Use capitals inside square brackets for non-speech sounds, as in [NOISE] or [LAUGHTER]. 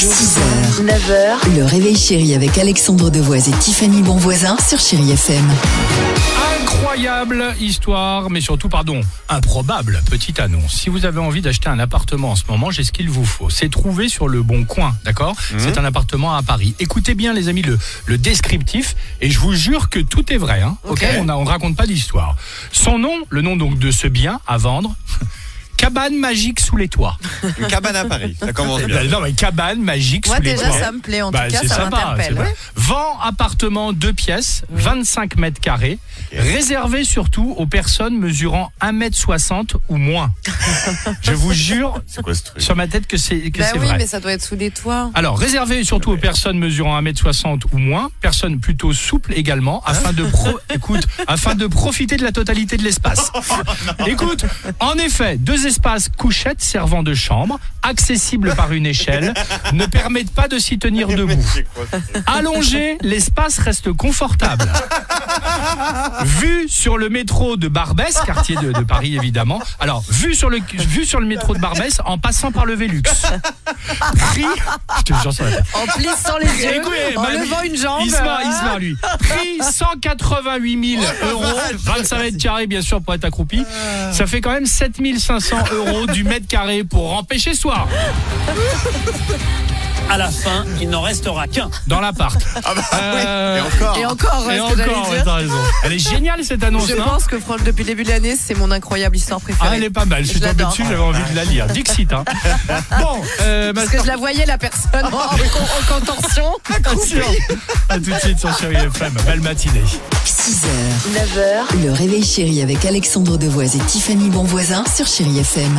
6h, 9h, le réveil chéri avec Alexandre Devoise et Tiffany Bonvoisin sur Chéri FM. Incroyable histoire, mais surtout, pardon, improbable petite annonce. Si vous avez envie d'acheter un appartement en ce moment, j'ai ce qu'il vous faut. C'est trouvé sur le bon coin, d'accord? C'est un appartement à Paris. Écoutez bien, les amis, le, le descriptif, et je vous jure que tout est vrai. Hein, ok On ne raconte pas d'histoire. Son nom, le nom donc de ce bien à vendre. Cabane magique sous les toits. Une cabane à Paris, ça commence bien. Non, mais cabane magique Moi sous les déjà toits. ça me plaît en Bah, tout cas c'est ça sympa, c'est m'interpelle. Vend appartement deux pièces, 25 mètres carrés, réservé surtout aux personnes mesurant 1m60 ou moins. [LAUGHS] Je vous jure C'est quoi ce truc sur ma tête que c'est que Bah c'est oui vrai. mais ça doit être sous des toits. Alors, réservé surtout aux personnes mesurant 1m60 ou moins, personnes plutôt souples également, afin de pro- [LAUGHS] écoute, afin de profiter de la totalité de l'espace. Écoute, en effet, deux espaces couchettes servant de chambre, accessibles par une échelle, [LAUGHS] ne permettent pas de s'y tenir debout. Allongé, l'espace reste confortable. Vue sur le métro de Barbès, quartier de, de Paris évidemment. Alors, vue sur, le, vue sur le métro de Barbès en passant par le Vélux. Prix, je te jure sur la tête. En plissant les yeux, Écoutez, en bah, levant une jambe. Il se marre, il se marre, lui. Prix 188 000 [LAUGHS] euros, 25 mètres carrés bien sûr pour être accroupi. Ça fait quand même 7500 euros du mètre carré pour empêcher soi [LAUGHS] À la fin, il n'en restera qu'un. dans l'appart. Euh, Et encore Et encore, ouais, et encore, ouais, raison. Elle est géniale cette annonce, Je non pense que franchement depuis le début de l'année c'est mon incroyable histoire Ah, préférée. elle est pas mal. Je suis tombé dessus, j'avais envie de la lire. Dixit, hein. [LAUGHS] Bon, euh, Parce que je la voyais la personne en, en-. [LAUGHS] Attention. À tout de suite sur Chéri FM. Belle matinée. 6h, 9h, le réveil chéri avec Alexandre Devoise et Tiffany Bonvoisin sur Chéri FM.